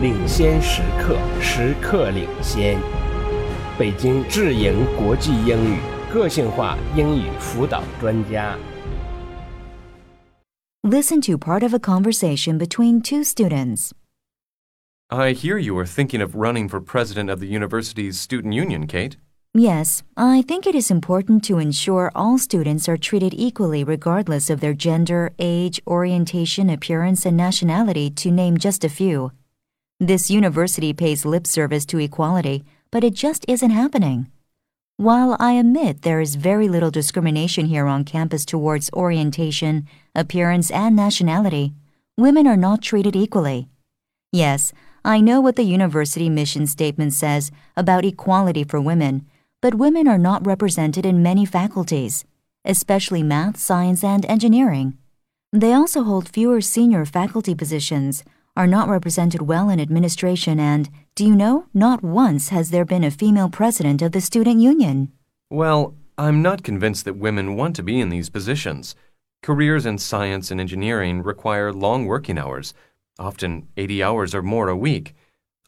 领先时刻，时刻领先。北京智盈国际英语个性化英语辅导专家。 Listen to part of a conversation between two students. I hear you are thinking of running for president of the university's student union, Kate. Yes, I think it is important to ensure all students are treated equally regardless of their gender, age, orientation, appearance, and nationality, to name just a few. This university pays lip service to equality, but it just isn't happening. While I admit there is very little discrimination here on campus towards orientation, appearance, and nationality, women are not treated equally. Yes, I know what the university mission statement says about equality for women, but women are not represented in many faculties, especially math, science, and engineering. They also hold fewer senior faculty positions, are not represented well in administration, and, do you know, not once has there been a female president of the student union. Well, I'm not convinced that women want to be in these positions. Careers in science and engineering require long working hours, often 80 hours or more a week.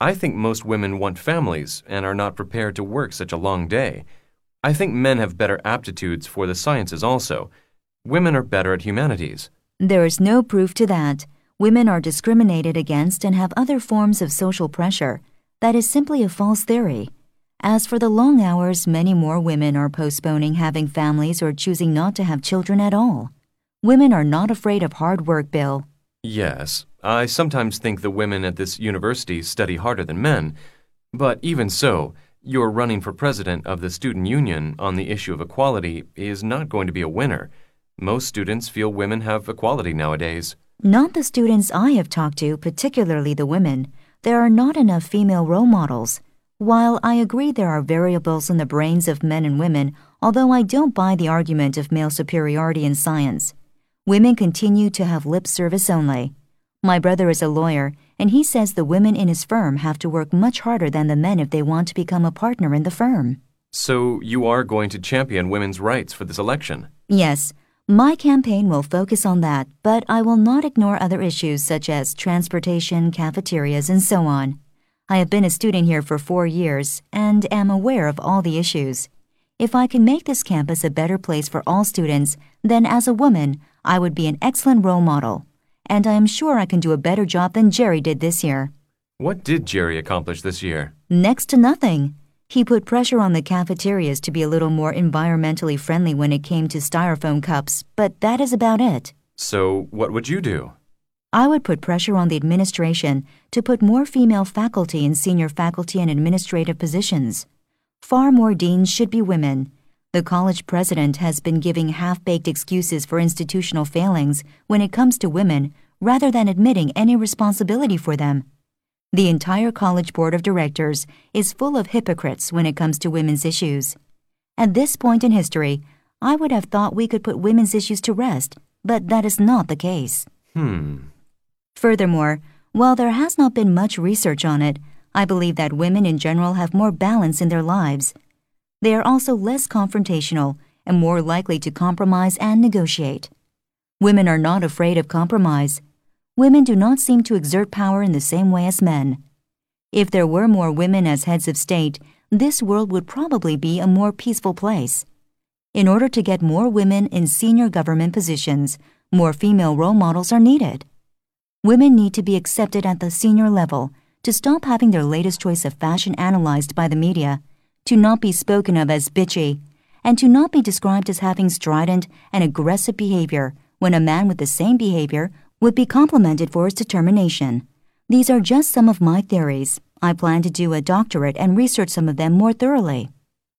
I think most women want families and are not prepared to work such a long day. I think men have better aptitudes for the sciences also. Women are better at humanities. There is no proof to that. Women are discriminated against and have other forms of social pressure. That is simply a false theory. As for the long hours, many more women are postponing having families or choosing not to have children at all. Women are not afraid of hard work, Bill. Yes, I sometimes think the women at this university study harder than men. But even so, your running for president of the student union on the issue of equality is not going to be a winner. Most students feel women have equality nowadays. Not the students I have talked to, particularly the women. There are not enough female role models. While I agree there are variables in the brains of men and women, although I don't buy the argument of male superiority in science, women continue to have lip service only. My brother is a lawyer, and he says the women in his firm have to work much harder than the men if they want to become a partner in the firm. So you are going to champion women's rights for this election? Yes, my campaign will focus on that, but I will not ignore other issues such as transportation, cafeterias, and so on. I have been a student here for four years and am aware of all the issues. If I can make this campus a better place for all students, then as a woman, I would be an excellent role model. And I am sure I can do a better job than Jerry did this year. What did Jerry accomplish this year? Next to nothing. He put pressure on the cafeterias to be a little more environmentally friendly when it came to styrofoam cups, but that is about it. So, what would you do? I would put pressure on the administration to put more female faculty in senior faculty and administrative positions. Far more deans should be women. The college president has been giving half baked excuses for institutional failings when it comes to women rather than admitting any responsibility for them. The entire college board of directors is full of hypocrites when it comes to women's issues. At this point in history, I would have thought we could put women's issues to rest, but that is not the case. Hmm. Furthermore, while there has not been much research on it, I believe that women in general have more balance in their lives. They are also less confrontational and more likely to compromise and negotiate. Women are not afraid of compromise. Women do not seem to exert power in the same way as men. If there were more women as heads of state, this world would probably be a more peaceful place. In order to get more women in senior government positions, more female role models are needed. Women need to be accepted at the senior level to stop having their latest choice of fashion analyzed by the media, to not be spoken of as bitchy, and to not be described as having strident and aggressive behavior when a man with the same behavior would be complimented for his determination. These are just some of my theories. I plan to do a doctorate and research some of them more thoroughly.